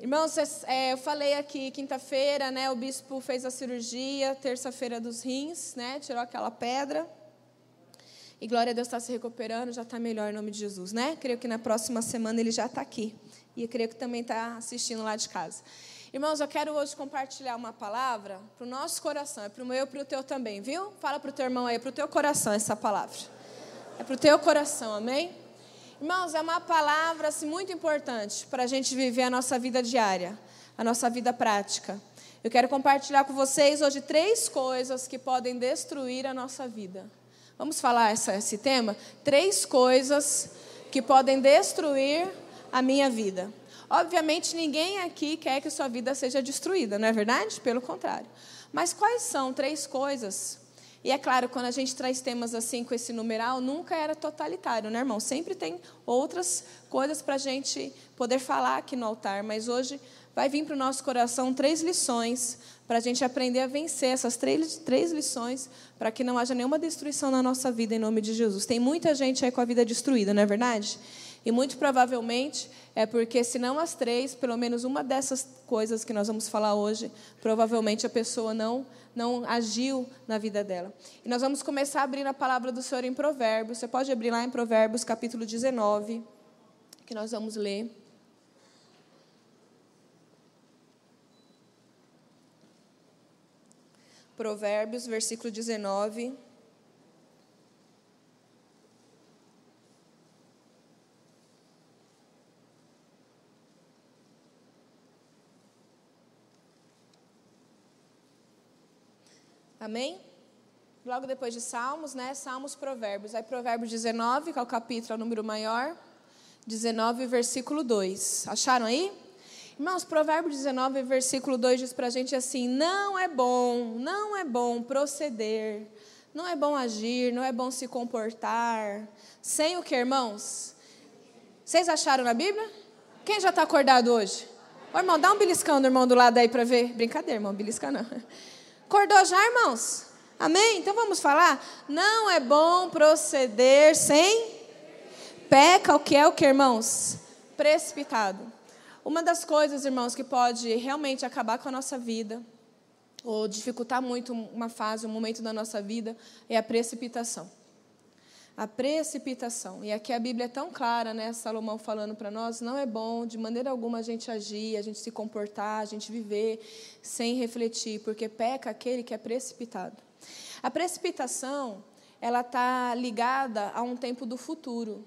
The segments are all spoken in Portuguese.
Irmãos, é, eu falei aqui quinta-feira, né? O bispo fez a cirurgia, terça-feira dos rins, né? Tirou aquela pedra. E glória a Deus está se recuperando, já está melhor em nome de Jesus, né? Creio que na próxima semana ele já está aqui. E creio que também está assistindo lá de casa. Irmãos, eu quero hoje compartilhar uma palavra para o nosso coração. É para o meu e para o teu também, viu? Fala para o teu irmão aí, é para o teu coração essa palavra. É para o teu coração, amém? Irmãos, é uma palavra assim, muito importante para a gente viver a nossa vida diária, a nossa vida prática. Eu quero compartilhar com vocês hoje três coisas que podem destruir a nossa vida. Vamos falar essa, esse tema? Três coisas que podem destruir a minha vida. Obviamente, ninguém aqui quer que sua vida seja destruída, não é verdade? Pelo contrário. Mas quais são três coisas e é claro, quando a gente traz temas assim com esse numeral, nunca era totalitário, né, irmão? Sempre tem outras coisas para a gente poder falar aqui no altar, mas hoje vai vir para o nosso coração três lições para a gente aprender a vencer essas três, três lições para que não haja nenhuma destruição na nossa vida em nome de Jesus. Tem muita gente aí com a vida destruída, não é verdade? E muito provavelmente é porque, se não as três, pelo menos uma dessas coisas que nós vamos falar hoje, provavelmente a pessoa não, não agiu na vida dela. E nós vamos começar a abrir a palavra do Senhor em Provérbios. Você pode abrir lá em Provérbios, capítulo 19, que nós vamos ler. Provérbios, versículo 19. Amém? Logo depois de Salmos, né? Salmos, Provérbios. Aí Provérbios 19, que é o capítulo, é o número maior. 19, versículo 2. Acharam aí? Irmãos, Provérbios 19, versículo 2 diz para a gente assim: Não é bom, não é bom proceder, não é bom agir, não é bom se comportar. Sem o que, irmãos? Vocês acharam na Bíblia? Quem já está acordado hoje? Ô, irmão, dá um beliscão no irmão do lado aí para ver. Brincadeira, irmão, belisca não. Acordou já, irmãos? Amém? Então vamos falar? Não é bom proceder sem peca, o que é o que, irmãos? Precipitado. Uma das coisas, irmãos, que pode realmente acabar com a nossa vida, ou dificultar muito uma fase, um momento da nossa vida, é a precipitação a precipitação. E aqui a Bíblia é tão clara, né? Salomão falando para nós, não é bom de maneira alguma a gente agir, a gente se comportar, a gente viver sem refletir, porque peca aquele que é precipitado. A precipitação, ela está ligada a um tempo do futuro.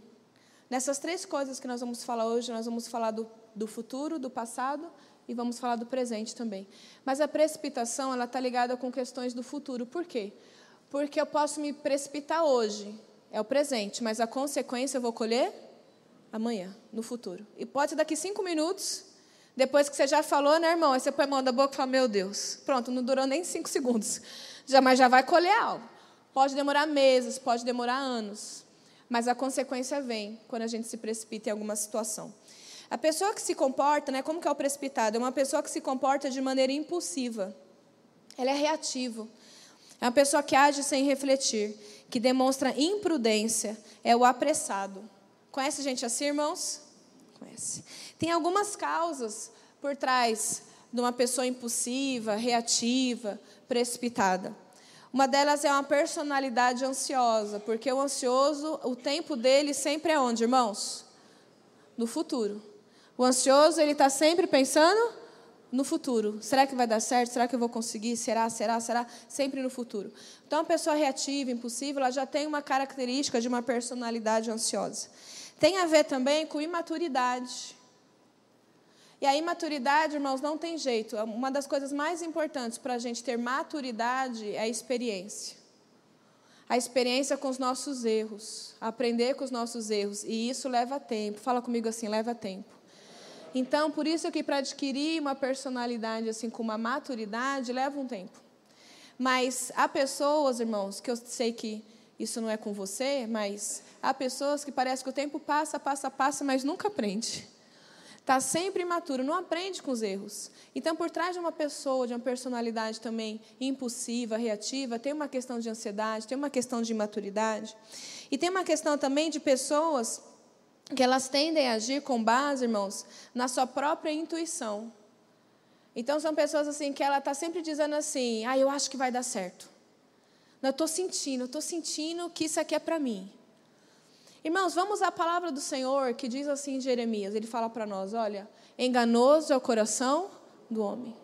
Nessas três coisas que nós vamos falar hoje, nós vamos falar do, do futuro, do passado e vamos falar do presente também. Mas a precipitação, ela está ligada com questões do futuro. Por quê? Porque eu posso me precipitar hoje, é o presente, mas a consequência eu vou colher amanhã, no futuro. E pode ser daqui cinco minutos, depois que você já falou, né, irmão? Aí você põe a mão da boca e fala, meu Deus. Pronto, não durou nem cinco segundos. Já, mas já vai colher algo. Pode demorar meses, pode demorar anos. Mas a consequência vem quando a gente se precipita em alguma situação. A pessoa que se comporta, né, como que é o precipitado? É uma pessoa que se comporta de maneira impulsiva. Ela é reativa. É uma pessoa que age sem refletir que demonstra imprudência é o apressado. Conhece gente assim, irmãos? Conhece. Tem algumas causas por trás de uma pessoa impulsiva, reativa, precipitada. Uma delas é uma personalidade ansiosa, porque o ansioso, o tempo dele sempre é onde, irmãos? No futuro. O ansioso, ele está sempre pensando no futuro. Será que vai dar certo? Será que eu vou conseguir? Será, será, será? Sempre no futuro. Então, a pessoa reativa, impulsiva, ela já tem uma característica de uma personalidade ansiosa. Tem a ver também com imaturidade. E a imaturidade, irmãos, não tem jeito. Uma das coisas mais importantes para a gente ter maturidade é a experiência. A experiência com os nossos erros. Aprender com os nossos erros. E isso leva tempo. Fala comigo assim: leva tempo. Então, por isso que para adquirir uma personalidade assim com uma maturidade leva um tempo. Mas há pessoas, irmãos, que eu sei que isso não é com você, mas há pessoas que parece que o tempo passa, passa, passa, mas nunca aprende. Está sempre imaturo, não aprende com os erros. Então, por trás de uma pessoa, de uma personalidade também impulsiva, reativa, tem uma questão de ansiedade, tem uma questão de imaturidade. E tem uma questão também de pessoas que elas tendem a agir com base, irmãos, na sua própria intuição. Então são pessoas assim que ela está sempre dizendo assim: ah, eu acho que vai dar certo. Não, eu estou sentindo, eu estou sentindo que isso aqui é para mim. Irmãos, vamos à palavra do Senhor que diz assim em Jeremias: ele fala para nós: olha, enganoso é o coração do homem.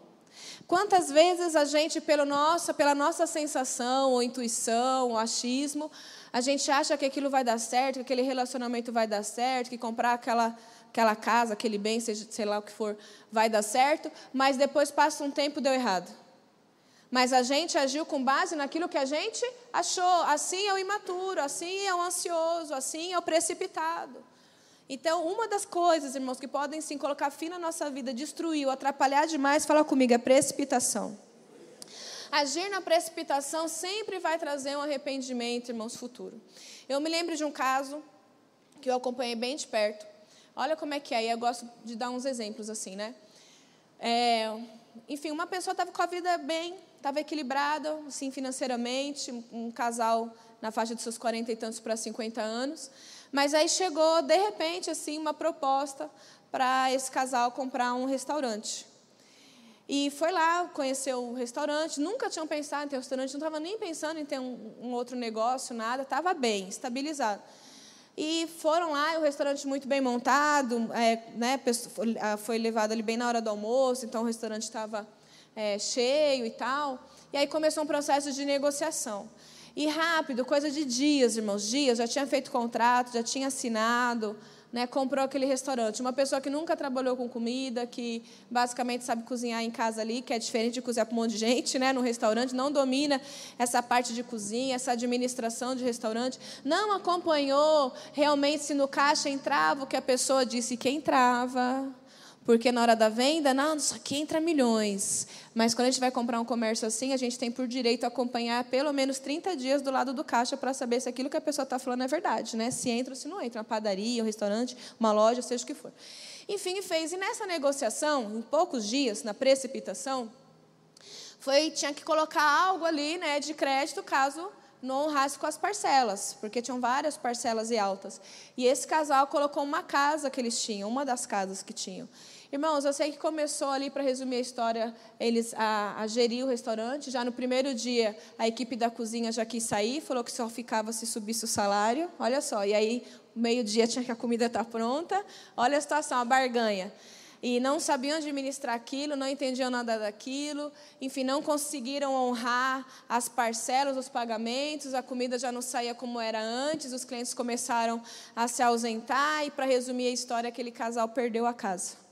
Quantas vezes a gente, pelo nossa, pela nossa sensação, ou intuição, ou achismo, a gente acha que aquilo vai dar certo, que aquele relacionamento vai dar certo, que comprar aquela aquela casa, aquele bem, seja, sei lá o que for, vai dar certo, mas depois passa um tempo deu errado. Mas a gente agiu com base naquilo que a gente achou. Assim é o imaturo, assim é o ansioso, assim é o precipitado. Então, uma das coisas, irmãos, que podem sim colocar fim na nossa vida, destruir ou atrapalhar demais, fala comigo, é precipitação. Agir na precipitação sempre vai trazer um arrependimento, irmãos, futuro. Eu me lembro de um caso que eu acompanhei bem de perto. Olha como é que é, e eu gosto de dar uns exemplos assim, né? É, enfim, uma pessoa estava com a vida bem, estava equilibrada, assim, financeiramente, um casal na faixa de seus 40 e tantos para 50 anos, mas aí chegou, de repente, assim, uma proposta para esse casal comprar um restaurante. E foi lá, conheceu o restaurante, nunca tinham pensado em ter restaurante, não estava nem pensando em ter um, um outro negócio, nada, estava bem, estabilizado. E foram lá, o restaurante muito bem montado, é, né, foi levado ali bem na hora do almoço, então o restaurante estava é, cheio e tal. E aí começou um processo de negociação. E rápido, coisa de dias, irmãos, dias, já tinha feito contrato, já tinha assinado, né, comprou aquele restaurante. Uma pessoa que nunca trabalhou com comida, que basicamente sabe cozinhar em casa ali, que é diferente de cozinhar para um monte de gente, né, no restaurante, não domina essa parte de cozinha, essa administração de restaurante, não acompanhou realmente se no caixa entrava o que a pessoa disse que entrava. Porque na hora da venda, não, isso aqui entra milhões. Mas quando a gente vai comprar um comércio assim, a gente tem por direito acompanhar pelo menos 30 dias do lado do caixa para saber se aquilo que a pessoa está falando é verdade, né? Se entra ou se não entra. Uma padaria, um restaurante, uma loja, seja o que for. Enfim, fez. E nessa negociação, em poucos dias, na precipitação, foi tinha que colocar algo ali né, de crédito caso não honrasse com as parcelas, porque tinham várias parcelas e altas. E esse casal colocou uma casa que eles tinham, uma das casas que tinham. Irmãos, eu sei que começou ali, para resumir a história, eles a, a, gerir o restaurante. Já no primeiro dia, a equipe da cozinha já quis sair, falou que só ficava se subisse o salário. Olha só, e aí, meio-dia tinha que a comida estar tá pronta. Olha a situação, a barganha. E não sabiam administrar aquilo, não entendiam nada daquilo, enfim, não conseguiram honrar as parcelas, os pagamentos, a comida já não saía como era antes, os clientes começaram a se ausentar, e para resumir a história, aquele casal perdeu a casa.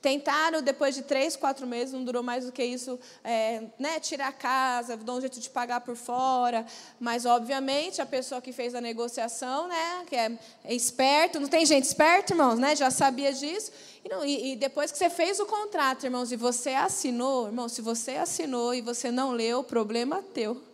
Tentaram, depois de três, quatro meses, não durou mais do que isso, é, né, tirar a casa, dar um jeito de pagar por fora. Mas, obviamente, a pessoa que fez a negociação, né, que é, é esperto, não tem gente esperta, irmãos, né, já sabia disso. E, não, e, e depois que você fez o contrato, irmãos, e você assinou, irmão, se você assinou e você não leu, problema é teu.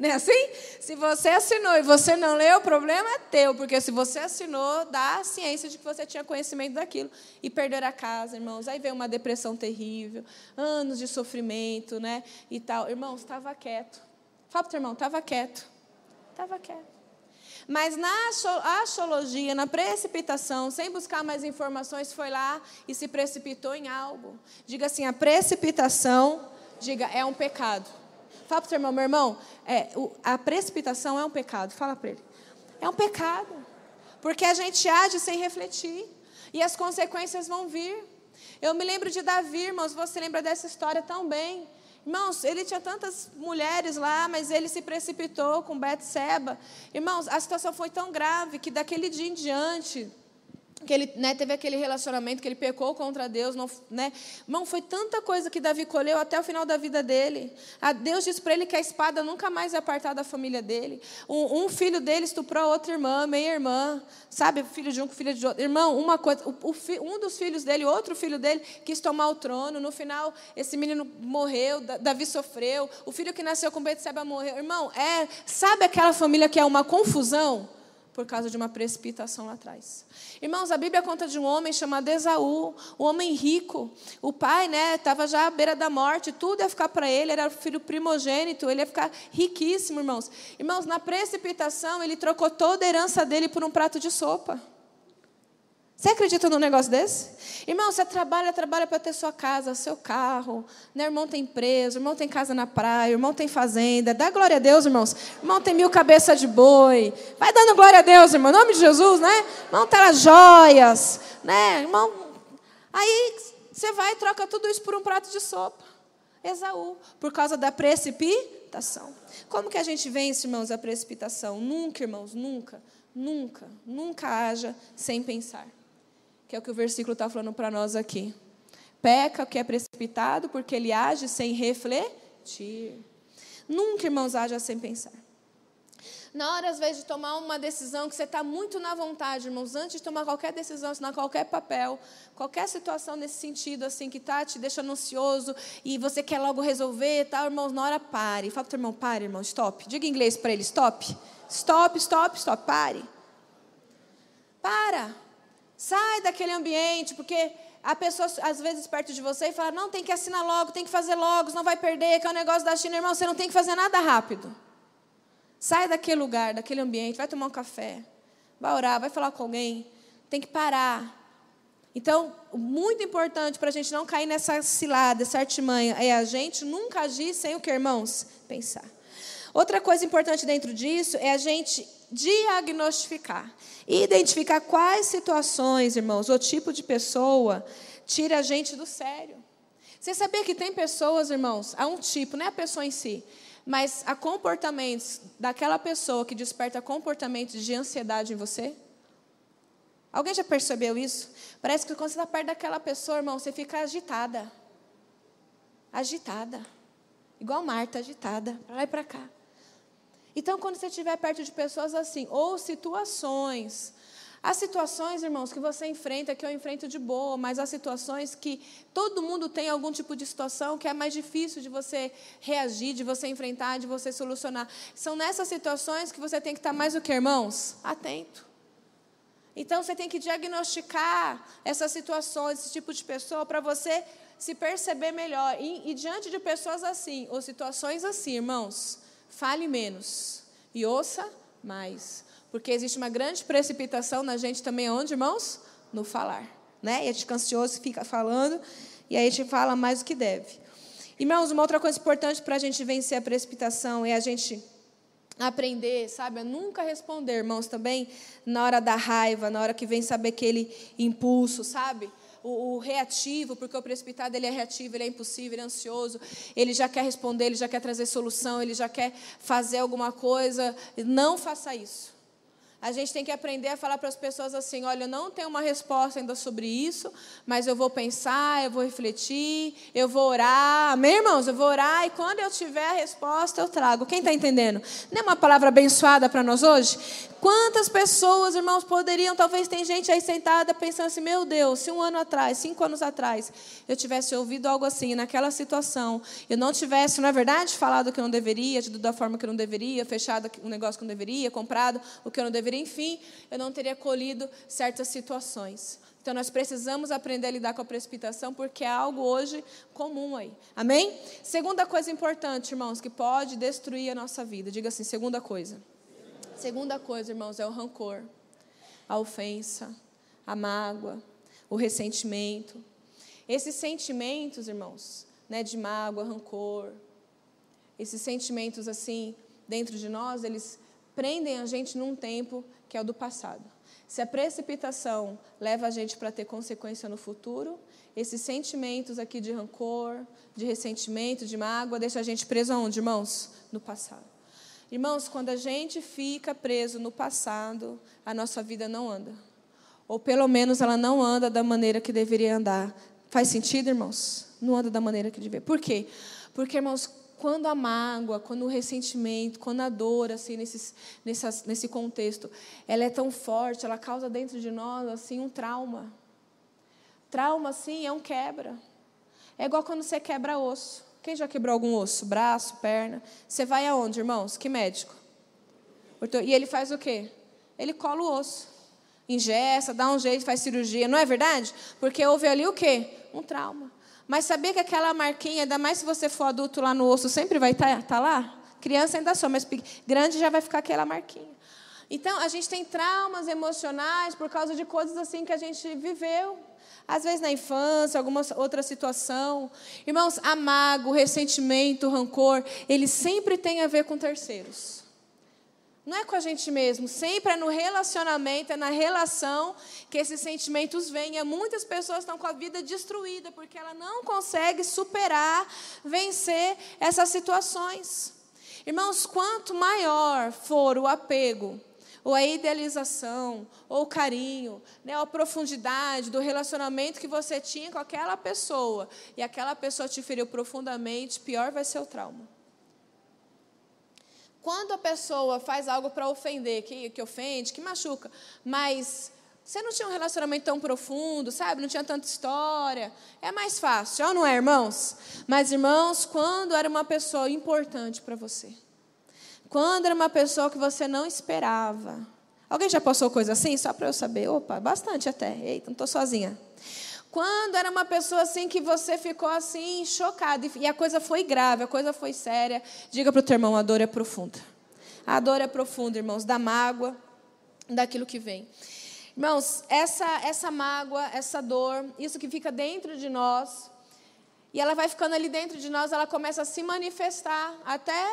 Não é assim? Se você assinou e você não leu, o problema é teu, porque se você assinou, dá a ciência de que você tinha conhecimento daquilo e perder a casa, irmãos. Aí veio uma depressão terrível, anos de sofrimento, né? E tal. Irmãos, estava quieto. Fala para o teu irmão, estava quieto. Estava quieto. Mas na astrologia, na precipitação, sem buscar mais informações, foi lá e se precipitou em algo. Diga assim: a precipitação, diga, é um pecado. Fala para o seu irmão, meu irmão, é, o, a precipitação é um pecado. Fala para ele. É um pecado. Porque a gente age sem refletir. E as consequências vão vir. Eu me lembro de Davi, irmãos, você lembra dessa história tão bem. Irmãos, ele tinha tantas mulheres lá, mas ele se precipitou com Betseba. Irmãos, a situação foi tão grave que daquele dia em diante, que ele né, teve aquele relacionamento que ele pecou contra Deus, não, né? Irmão, foi tanta coisa que Davi colheu até o final da vida dele. A Deus disse para ele que a espada nunca mais ia apartar da família dele. Um, um filho dele estuprou outra irmã, meia irmã, sabe, filho de um, filho de outro. Irmão, uma coisa, o, o, um dos filhos dele, outro filho dele quis tomar o trono. No final, esse menino morreu, Davi sofreu. O filho que nasceu com Betseba morreu. Irmão, é, sabe aquela família que é uma confusão? Por causa de uma precipitação lá atrás. Irmãos, a Bíblia conta de um homem chamado Esaú, um homem rico. O pai, né, estava já à beira da morte, tudo ia ficar para ele, era filho primogênito, ele ia ficar riquíssimo, irmãos. Irmãos, na precipitação, ele trocou toda a herança dele por um prato de sopa. Você acredita num negócio desse? Irmão, você trabalha, trabalha para ter sua casa, seu carro. Né? Irmão tem empresa, irmão tem casa na praia, irmão tem fazenda. Dá glória a Deus, irmãos. Irmão tem mil cabeças de boi. Vai dando glória a Deus, irmão. Em nome de Jesus, né? Irmão tem as joias. Né? Irmão. Aí você vai e troca tudo isso por um prato de sopa. Esaú, por causa da precipitação. Como que a gente vence, irmãos, a precipitação? Nunca, irmãos, nunca, nunca, nunca haja sem pensar que é o que o versículo está falando para nós aqui. Peca o que é precipitado, porque ele age sem refletir. Nunca, irmãos, haja sem pensar. Na hora, às vezes, de tomar uma decisão que você está muito na vontade, irmãos, antes de tomar qualquer decisão, assinar qualquer papel, qualquer situação nesse sentido, assim, que está te deixando ansioso e você quer logo resolver, tal, irmãos, na hora pare. Fala para o irmão, pare, irmão, stop. Diga em inglês para ele, stop. Stop, stop, stop, pare. Para. Sai daquele ambiente, porque a pessoa, às vezes, perto de você e fala: não, tem que assinar logo, tem que fazer logo, não vai perder, que é o um negócio da China, irmão, você não tem que fazer nada rápido. Sai daquele lugar, daquele ambiente, vai tomar um café, vai orar, vai falar com alguém, tem que parar. Então, muito importante para a gente não cair nessa cilada, essa artimanha, é a gente nunca agir sem o que, irmãos? Pensar. Outra coisa importante dentro disso é a gente diagnosticar. E identificar quais situações, irmãos, ou tipo de pessoa tira a gente do sério. Você sabia que tem pessoas, irmãos, há um tipo, não é a pessoa em si, mas há comportamentos daquela pessoa que desperta comportamentos de ansiedade em você? Alguém já percebeu isso? Parece que quando você está perto daquela pessoa, irmão, você fica agitada. Agitada. Igual Marta, agitada, para lá e para cá. Então, quando você estiver perto de pessoas assim, ou situações, há situações, irmãos, que você enfrenta, que eu enfrento de boa, mas há situações que todo mundo tem algum tipo de situação que é mais difícil de você reagir, de você enfrentar, de você solucionar. São nessas situações que você tem que estar mais o que, irmãos? Atento. Então, você tem que diagnosticar essas situações, esse tipo de pessoa, para você se perceber melhor. E, e diante de pessoas assim, ou situações assim, irmãos, fale menos e ouça mais. Porque existe uma grande precipitação na gente também, onde, irmãos? No falar. Né? E a gente fica ansioso, fica falando, e aí a gente fala mais do que deve. Irmãos, uma outra coisa importante para a gente vencer a precipitação é a gente aprender, sabe, a nunca responder, irmãos, também na hora da raiva, na hora que vem saber aquele impulso, sabe? O, o, reativo, porque o precipitado ele é reativo, ele é impossível, ele é ansioso, ele já quer responder, ele já quer trazer solução, ele já quer fazer alguma coisa. Não faça isso. A gente tem que aprender a falar para as pessoas assim: olha, eu não tenho uma resposta ainda sobre isso, mas eu vou pensar, eu vou refletir, eu vou orar. Amém, irmãos? Eu vou orar e quando eu tiver a resposta, eu trago. Quem está entendendo? Não é uma palavra abençoada para nós hoje? Quantas pessoas, irmãos, poderiam, talvez tem gente aí sentada pensando assim: meu Deus, se um ano atrás, cinco anos atrás, eu tivesse ouvido algo assim, naquela situação, eu não tivesse, não é verdade, falado o que eu não deveria, agido da forma que eu não deveria, fechado um negócio que eu não deveria, comprado o que eu não deveria, enfim, eu não teria colhido certas situações. Então nós precisamos aprender a lidar com a precipitação, porque é algo hoje comum aí. Amém? Segunda coisa importante, irmãos, que pode destruir a nossa vida. Diga assim, segunda coisa. Segunda coisa, irmãos, é o rancor, a ofensa, a mágoa, o ressentimento. Esses sentimentos, irmãos, né, de mágoa, rancor, esses sentimentos assim dentro de nós, eles prendem a gente num tempo que é o do passado. Se a precipitação leva a gente para ter consequência no futuro, esses sentimentos aqui de rancor, de ressentimento, de mágoa, deixa a gente preso aonde, irmãos? No passado. Irmãos, quando a gente fica preso no passado, a nossa vida não anda. Ou pelo menos ela não anda da maneira que deveria andar. Faz sentido, irmãos? Não anda da maneira que deveria. Por quê? Porque, irmãos, quando a mágoa, quando o ressentimento, quando a dor, assim, nesse, nesse, nesse contexto, ela é tão forte, ela causa dentro de nós, assim, um trauma. Trauma, assim, é um quebra. É igual quando você quebra osso. Quem já quebrou algum osso? Braço, perna? Você vai aonde, irmãos? Que médico? E ele faz o quê? Ele cola o osso. Ingessa, dá um jeito, faz cirurgia. Não é verdade? Porque houve ali o quê? Um trauma. Mas sabia que aquela marquinha, ainda mais se você for adulto lá no osso, sempre vai estar tá, tá lá? Criança ainda só, mas grande já vai ficar aquela marquinha. Então, a gente tem traumas emocionais por causa de coisas assim que a gente viveu. Às vezes na infância, alguma outra situação. Irmãos, amargo, ressentimento, rancor, ele sempre tem a ver com terceiros. Não é com a gente mesmo, sempre é no relacionamento, é na relação que esses sentimentos vêm. E muitas pessoas estão com a vida destruída porque ela não consegue superar, vencer essas situações. Irmãos, quanto maior for o apego, ou a idealização, ou o carinho, né, a profundidade do relacionamento que você tinha com aquela pessoa, e aquela pessoa te feriu profundamente, pior vai ser o trauma. Quando a pessoa faz algo para ofender, que, que ofende, que machuca, mas você não tinha um relacionamento tão profundo, sabe? Não tinha tanta história. É mais fácil, ou não é, irmãos? Mas, irmãos, quando era uma pessoa importante para você, quando era uma pessoa que você não esperava. Alguém já passou coisa assim? Só para eu saber. Opa, bastante até. Eita, não estou sozinha. Quando era uma pessoa assim que você ficou assim, chocado, e a coisa foi grave, a coisa foi séria, diga para o teu irmão, a dor é profunda. A dor é profunda, irmãos, da mágoa, daquilo que vem. Irmãos, essa, essa mágoa, essa dor, isso que fica dentro de nós, e ela vai ficando ali dentro de nós, ela começa a se manifestar até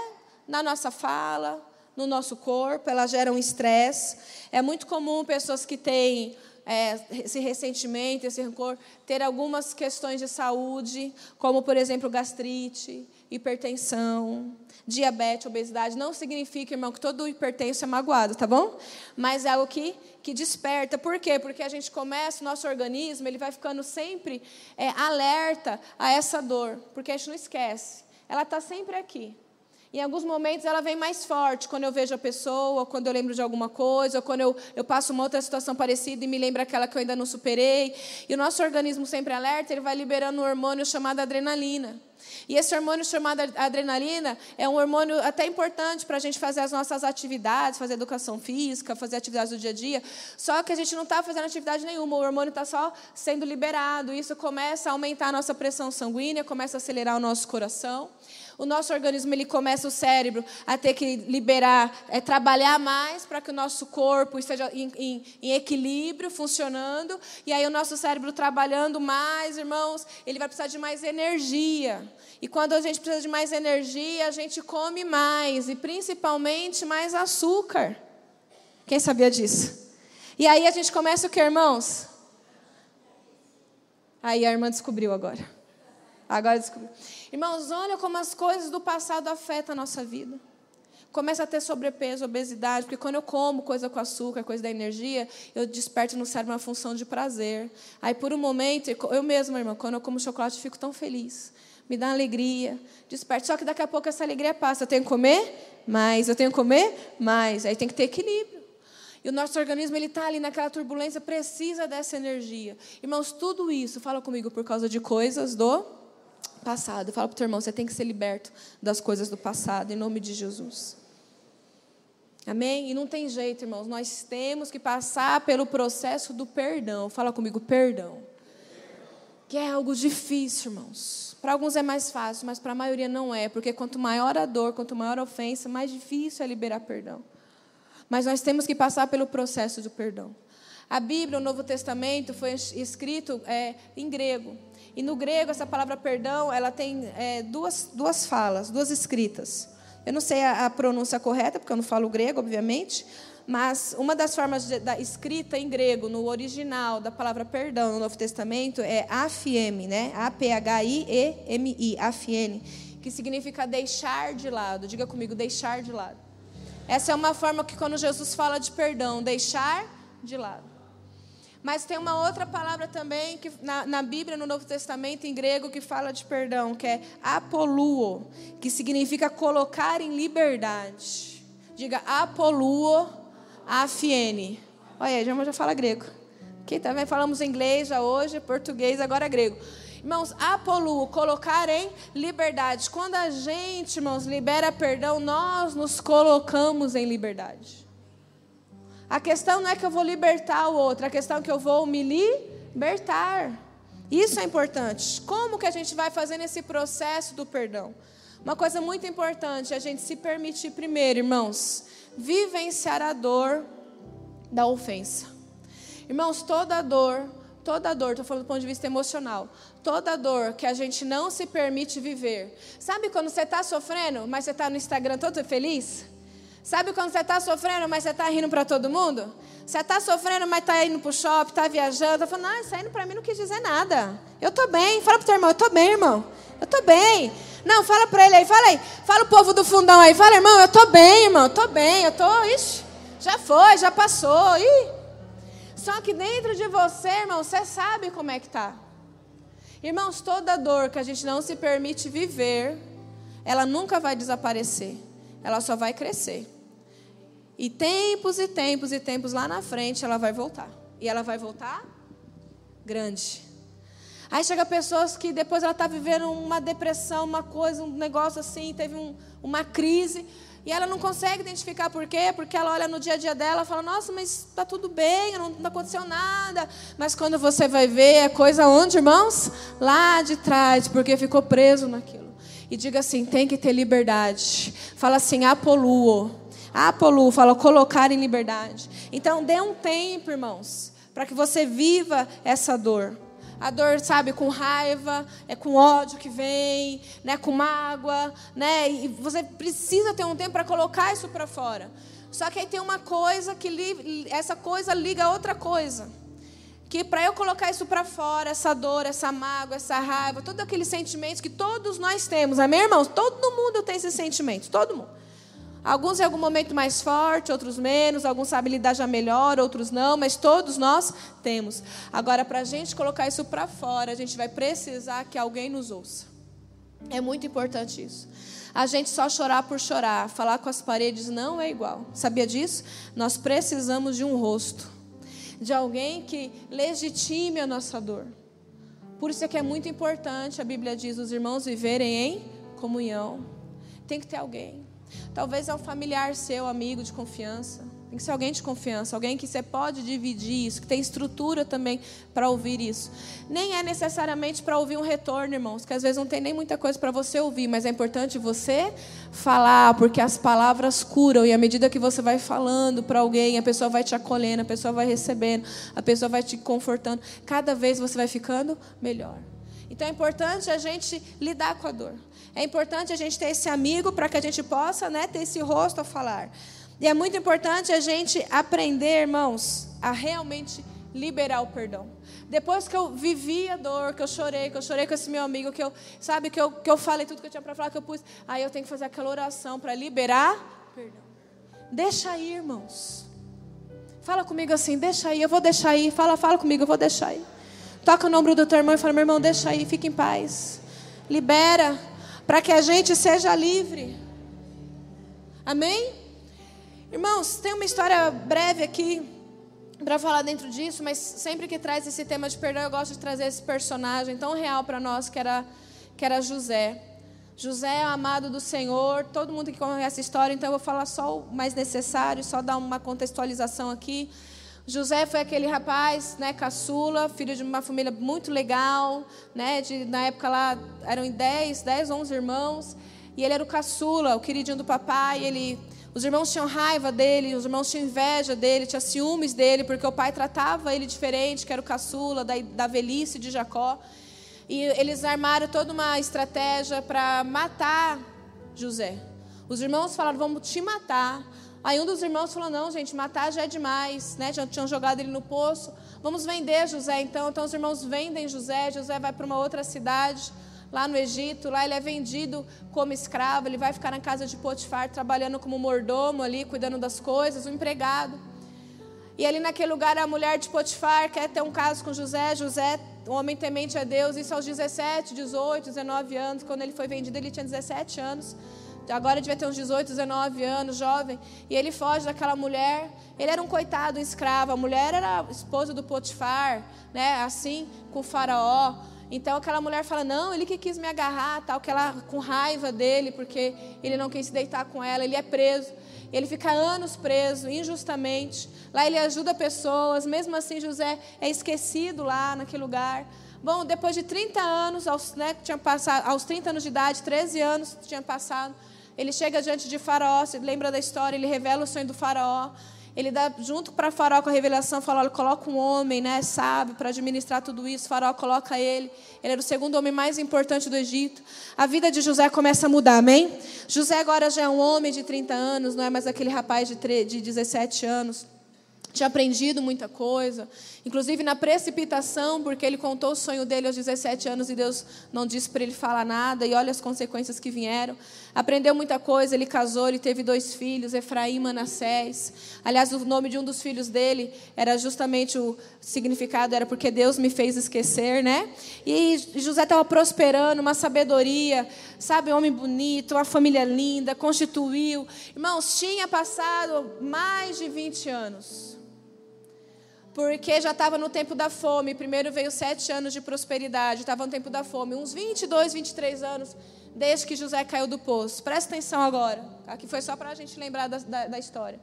na nossa fala, no nosso corpo, elas geram estresse. É muito comum pessoas que têm é, esse ressentimento, esse rancor, ter algumas questões de saúde, como, por exemplo, gastrite, hipertensão, diabetes, obesidade. Não significa, irmão, que todo hipertenso é magoado, tá bom? Mas é algo que, que desperta. Por quê? Porque a gente começa, o nosso organismo, ele vai ficando sempre é, alerta a essa dor, porque a gente não esquece. Ela está sempre aqui. Em alguns momentos ela vem mais forte, quando eu vejo a pessoa, ou quando eu lembro de alguma coisa, ou quando eu, eu passo uma outra situação parecida e me lembro aquela que eu ainda não superei. E o nosso organismo sempre alerta, ele vai liberando um hormônio chamado adrenalina. E esse hormônio chamado adrenalina é um hormônio até importante para a gente fazer as nossas atividades, fazer educação física, fazer atividades do dia a dia. Só que a gente não está fazendo atividade nenhuma, o hormônio está só sendo liberado. Isso começa a aumentar a nossa pressão sanguínea, começa a acelerar o nosso coração o nosso organismo ele começa o cérebro a ter que liberar, é, trabalhar mais para que o nosso corpo esteja em, em, em, equilíbrio, funcionando. E aí o nosso cérebro trabalhando mais, irmãos, ele vai precisar de mais energia. E quando a gente precisa de mais energia, a gente come mais e principalmente mais açúcar. Quem sabia disso? E aí a gente começa o que, irmãos? Aí a irmã descobriu agora. Agora descobriu. Irmãos, olha como as coisas do passado afetam a nossa vida. Começa a ter sobrepeso, obesidade, porque quando eu como coisa com açúcar, coisa da energia, eu desperto no cérebro uma função de prazer. Aí, por um momento, eu mesma, irmã, quando eu como chocolate, eu fico tão feliz. Me dá alegria, desperto. Só que daqui a pouco essa alegria passa. Eu tenho que comer mais, eu tenho que comer mais. Aí tem que ter equilíbrio. E o nosso organismo ele está ali naquela turbulência, precisa dessa energia. Irmãos, tudo isso, fala comigo, por causa de coisas do passado. Fala para o teu irmão, você tem que ser liberto das coisas do passado, em nome de Jesus. Amém? E não tem jeito, irmãos. Nós temos que passar pelo processo do perdão. Fala comigo, perdão. Que é algo difícil, irmãos. Para alguns é mais fácil, mas para a maioria não é. Porque quanto maior a dor, quanto maior a ofensa, mais difícil é liberar perdão. Mas nós temos que passar pelo processo do perdão. A Bíblia, o Novo Testamento, foi escrito é, em grego. E no grego, essa palavra perdão, ela tem é, duas, duas falas, duas escritas. Eu não sei a, a, pronúncia correta, porque eu não falo grego, obviamente, mas uma das formas de, da escrita em grego, no original da palavra perdão no Novo Testamento, é afieme, né? A-P-H-I-E-M-I, afiene, que significa deixar de lado. Diga comigo, deixar de lado. Essa é uma forma que quando Jesus fala de perdão, deixar de lado. Mas tem uma outra palavra também que na, na, Bíblia, no Novo Testamento, em grego, que fala de perdão, que é apoluo, que significa colocar em liberdade. Diga apoluo afiene. Olha, já, já fala grego. Também tá falamos inglês já hoje, português, agora grego. Irmãos, apoluo, colocar em liberdade. Quando a gente, irmãos, libera perdão, nós nos colocamos em liberdade. A questão não é que eu vou libertar o outro, a questão é que eu vou me libertar. Isso é importante. Como que a gente vai fazer nesse processo do perdão? Uma coisa muito importante é a gente se permitir primeiro, irmãos, vivenciar a dor da ofensa. Irmãos, toda dor, toda dor, estou falando do ponto de vista emocional, toda dor que a gente não se permite viver. Sabe quando você está sofrendo, mas você está no Instagram todo feliz? Sabe quando você está sofrendo, mas você está rindo para todo mundo? Você está sofrendo, mas está indo para o shopping, está viajando, está falando, não, isso aí para mim não quis dizer nada. Eu estou bem. Fala para o teu irmão, eu estou bem, irmão. Eu estou bem. Não, fala para ele aí, fala aí. Fala o povo do fundão aí. Fala, irmão, eu estou bem, irmão, estou bem. Eu estou, ixi, já foi, já passou. Ih. Só que dentro de você, irmão, você sabe como é que tá. Irmãos, toda dor que a gente não se permite viver, ela nunca vai desaparecer. Ela só vai crescer. E tempos e tempos e tempos lá na frente ela vai voltar. E ela vai voltar grande. Aí chega pessoas que depois ela está vivendo uma depressão, uma coisa, um negócio assim, teve um, uma crise. E ela não consegue identificar por quê, porque ela olha no dia a dia dela e fala, nossa, mas está tudo bem, não, não aconteceu nada. Mas quando você vai ver, é coisa onde, irmãos? Lá de trás, porque ficou preso naquilo. E diga assim, tem que ter liberdade. Fala assim, apoluo Apolu fala colocar em liberdade. Então dê um tempo, irmãos, para que você viva essa dor. A dor, sabe, com raiva, é com ódio que vem, né, com mágoa, né? E você precisa ter um tempo para colocar isso para fora. Só que aí tem uma coisa que essa coisa liga a outra coisa. Que para eu colocar isso para fora, essa dor, essa mágoa, essa raiva, todos aqueles sentimentos que todos nós temos, amém, irmãos? Todo mundo tem esses sentimentos, todo mundo. Alguns em algum momento mais forte, outros menos. Alguns sabem lidar já melhor, outros não. Mas todos nós temos. Agora, para a gente colocar isso para fora, a gente vai precisar que alguém nos ouça. É muito importante isso. A gente só chorar por chorar, falar com as paredes não é igual. Sabia disso? Nós precisamos de um rosto, de alguém que legitime a nossa dor. Por isso é que é muito importante, a Bíblia diz, os irmãos viverem em comunhão. Tem que ter alguém. Talvez é um familiar seu, amigo de confiança. Tem que ser alguém de confiança, alguém que você pode dividir isso, que tem estrutura também para ouvir isso. Nem é necessariamente para ouvir um retorno, irmãos, que às vezes não tem nem muita coisa para você ouvir, mas é importante você falar, porque as palavras curam e à medida que você vai falando para alguém, a pessoa vai te acolhendo, a pessoa vai recebendo, a pessoa vai te confortando, cada vez você vai ficando melhor. Então é importante a gente lidar com a dor. É importante a gente ter esse amigo para que a gente possa né, ter esse rosto a falar. E é muito importante a gente aprender, irmãos, a realmente liberar o perdão. Depois que eu vivi a dor, que eu chorei, que eu chorei com esse meu amigo, que eu, sabe, que eu, que eu falei tudo que eu tinha para falar, que eu pus, aí eu tenho que fazer aquela oração para liberar perdão. Deixa aí, irmãos. Fala comigo assim, deixa aí, eu vou deixar aí. Fala, fala comigo, eu vou deixar aí. Toca o nome do teu irmão e fala, meu irmão, deixa aí, fica em paz. Libera para que a gente seja livre. Amém? Irmãos, tem uma história breve aqui para falar dentro disso, mas sempre que traz esse tema de perdão, eu gosto de trazer esse personagem tão real para nós que era, que era José. José é amado do Senhor, todo mundo que conhece a história, então eu vou falar só o mais necessário, só dar uma contextualização aqui. José foi aquele rapaz, né, caçula, filho de uma família muito legal, né, de, na época lá eram 10, 10, 11 irmãos, e ele era o caçula, o queridinho do papai, ele, os irmãos tinham raiva dele, os irmãos tinham inveja dele, tinham ciúmes dele, porque o pai tratava ele diferente, que era o caçula da, da velhice de Jacó, e eles armaram toda uma estratégia para matar José. Os irmãos falaram, vamos te matar, Aí um dos irmãos falou: Não, gente, matar já é demais, né? Já tinham jogado ele no poço. Vamos vender José então. Então os irmãos vendem José. José vai para uma outra cidade, lá no Egito. Lá ele é vendido como escravo. Ele vai ficar na casa de Potifar, trabalhando como mordomo ali, cuidando das coisas, um empregado. E ali naquele lugar a mulher de Potifar quer ter um caso com José. José, um homem temente a Deus, isso aos 17, 18, 19 anos. Quando ele foi vendido, ele tinha 17 anos. Agora devia ter uns 18, 19 anos, jovem. E ele foge daquela mulher. Ele era um coitado, um escravo. A mulher era esposa do Potifar, né? Assim, com o faraó. Então aquela mulher fala: "Não, ele que quis me agarrar, tal, que ela com raiva dele porque ele não quis se deitar com ela, ele é preso. Ele fica anos preso, injustamente. Lá ele ajuda pessoas, mesmo assim José é esquecido lá naquele lugar. Bom, depois de 30 anos, aos, né, tinha passado, aos 30 anos de idade, 13 anos tinha passado, ele chega diante de Faraó, se lembra da história, ele revela o sonho do Faraó. Ele dá junto para Faraó com a revelação, fala, olha, coloca um homem, né, sábio, para administrar tudo isso. Faraó coloca ele. Ele era o segundo homem mais importante do Egito. A vida de José começa a mudar, amém? José agora já é um homem de 30 anos, não é mais aquele rapaz de, 3, de 17 anos tinha aprendido muita coisa, inclusive na precipitação, porque ele contou o sonho dele aos 17 anos e Deus não disse para ele falar nada, e olha as consequências que vieram. Aprendeu muita coisa, ele casou, ele teve dois filhos, Efraim e Manassés. Aliás, o nome de um dos filhos dele era justamente o significado, era porque Deus me fez esquecer, né? E José estava prosperando, uma sabedoria, sabe, um homem bonito, uma família linda, constituiu. Irmãos, tinha passado mais de 20 anos porque já estava no tempo da fome. Primeiro veio sete anos de prosperidade, estava no tempo da fome. Uns 22, 23 anos, desde que José caiu do poço. Presta atenção agora. Aqui foi só para a gente lembrar da, da, da história.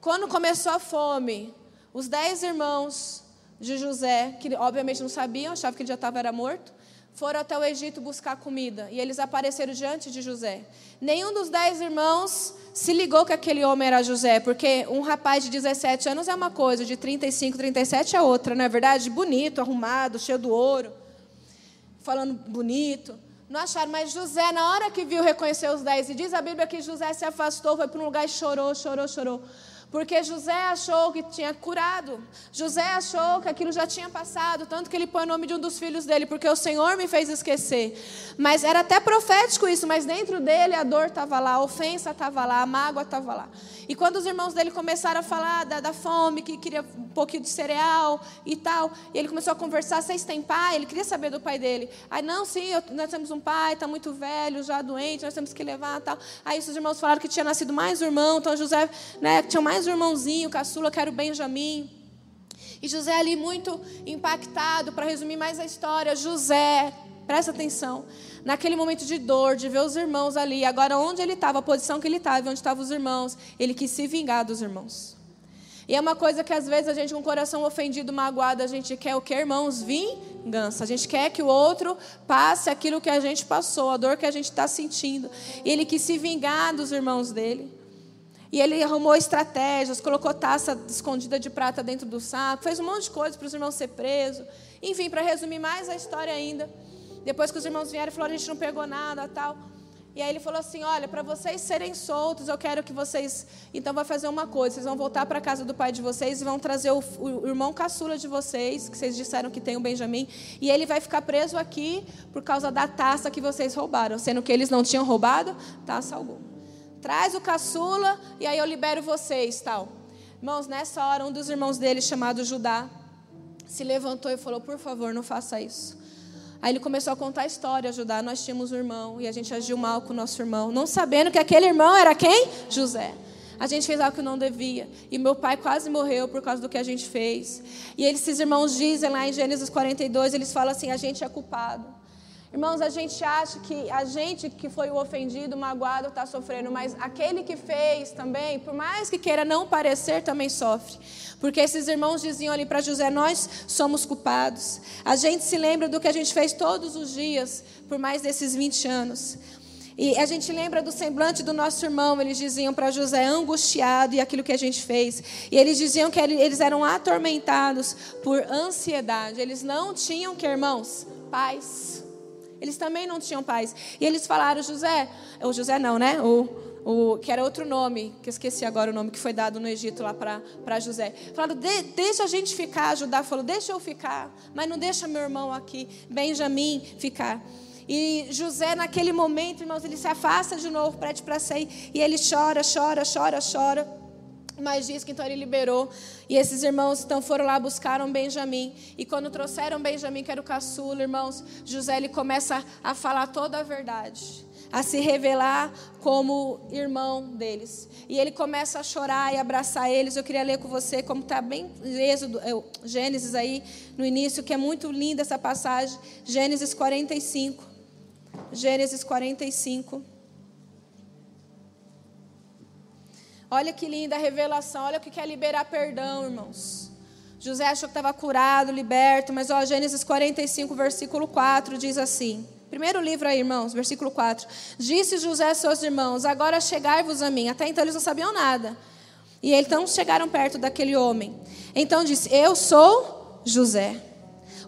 Quando começou a fome, os dez irmãos de José, que obviamente não sabiam, achavam que ele já estava morto, foram até o Egito buscar comida. E eles apareceram diante de José. Nenhum dos dez irmãos se ligou que aquele homem era José, porque um rapaz de 17 anos é uma coisa, de 35, 37 é outra, não é verdade? Bonito, arrumado, cheio do ouro, falando bonito. Não acharam, mas José, na hora que viu, reconheceu os dez. E diz a Bíblia que José se afastou, foi para um lugar e chorou, chorou, chorou. Porque José achou que tinha curado. José achou que aquilo já tinha passado, tanto que ele põe o nome de um dos filhos dele, porque o Senhor me fez esquecer. Mas era até profético isso, mas dentro dele a dor estava lá, a ofensa estava lá, a mágoa estava lá. E quando os irmãos dele começaram a falar da, da, fome, que queria um pouquinho de cereal e tal, e ele começou a conversar, vocês têm pai? Ele queria saber do pai dele. Aí, não, sim, eu, nós temos um pai, está muito velho, já doente, nós temos que levar tal. Aí os irmãos falaram que tinha nascido mais um irmão, então José né, tinha mais um irmãozinho, caçula, que era o Benjamim. E José ali muito impactado, para resumir mais a história, José, presta atenção, naquele momento de dor, de ver os irmãos ali, agora onde ele estava, a posição que ele estava, onde estavam os irmãos, ele quis se vingar dos irmãos. E é uma coisa que às vezes a gente com o coração ofendido, magoado, a gente quer o que, irmãos? Vingança. A gente quer que o outro passe aquilo que a gente passou, a dor que a gente está sentindo. E ele quis se vingar dos irmãos dele. E ele arrumou estratégias, colocou taça escondida de prata dentro do saco, fez um monte de coisa para os irmãos ser presos. Enfim, para resumir mais a história ainda, depois que os irmãos vieram, falaram: a gente não pegou nada, tal. E aí ele falou assim: Olha, para vocês serem soltos, eu quero que vocês. Então, vai fazer uma coisa: vocês vão voltar para a casa do pai de vocês e vão trazer o, o, irmão caçula de vocês, que vocês disseram que tem o Benjamim, e ele vai ficar preso aqui por causa da taça que vocês roubaram, sendo que eles não tinham roubado taça alguma. Traz o caçula e aí eu libero vocês, tal. Irmãos, nessa hora, um dos irmãos dele, chamado Judá, se levantou e falou: Por favor, não faça isso. Aí ele começou a contar a história, ajudar. Nós tínhamos um irmão e a gente agiu mal com o nosso irmão, não sabendo que aquele irmão era quem? José. A gente fez algo que não devia. E meu pai quase morreu por causa do que a gente fez. E esses irmãos dizem lá em Gênesis 42, eles falam assim: a gente é culpado. Irmãos, a gente acha que a gente que foi o ofendido, o magoado, está sofrendo, mas aquele que fez também, por mais que queira não parecer, também sofre. Porque esses irmãos diziam ali para José: Nós somos culpados. A gente se lembra do que a gente fez todos os dias, por mais desses 20 anos. E a gente lembra do semblante do nosso irmão, eles diziam para José, angustiado e aquilo que a gente fez. E eles diziam que eles eram atormentados por ansiedade. Eles não tinham que, irmãos? Paz. Eles também não tinham paz. E eles falaram, José, o José não, né? O, o, que era outro nome, que eu esqueci agora o nome que foi dado no Egito lá para José. Falaram, de, deixa a gente ficar, Judá falou, deixa eu ficar, mas não deixa meu irmão aqui, Benjamim, ficar. E José, naquele momento, irmãos, ele se afasta de novo, pede para sair, e ele chora, chora, chora, chora. Mas diz que então ele liberou. E esses irmãos então foram lá, buscaram Benjamim. E quando trouxeram Benjamim, que era o caçula, irmãos, José ele começa a falar toda a verdade. A se revelar como irmão deles. E ele começa a chorar e abraçar eles. Eu queria ler com você como está bem Êxodo, é, Gênesis aí no início, que é muito linda essa passagem. Gênesis 45. Gênesis 45. Olha que linda a revelação. Olha o que quer liberar perdão, irmãos. José achou que estava curado, liberto, mas ó, Gênesis 45, versículo 4 diz assim. Primeiro livro aí, irmãos, versículo 4. Disse José a seus irmãos: Agora chegai-vos a mim. Até então eles não sabiam nada. E então chegaram perto daquele homem. Então disse: Eu sou José,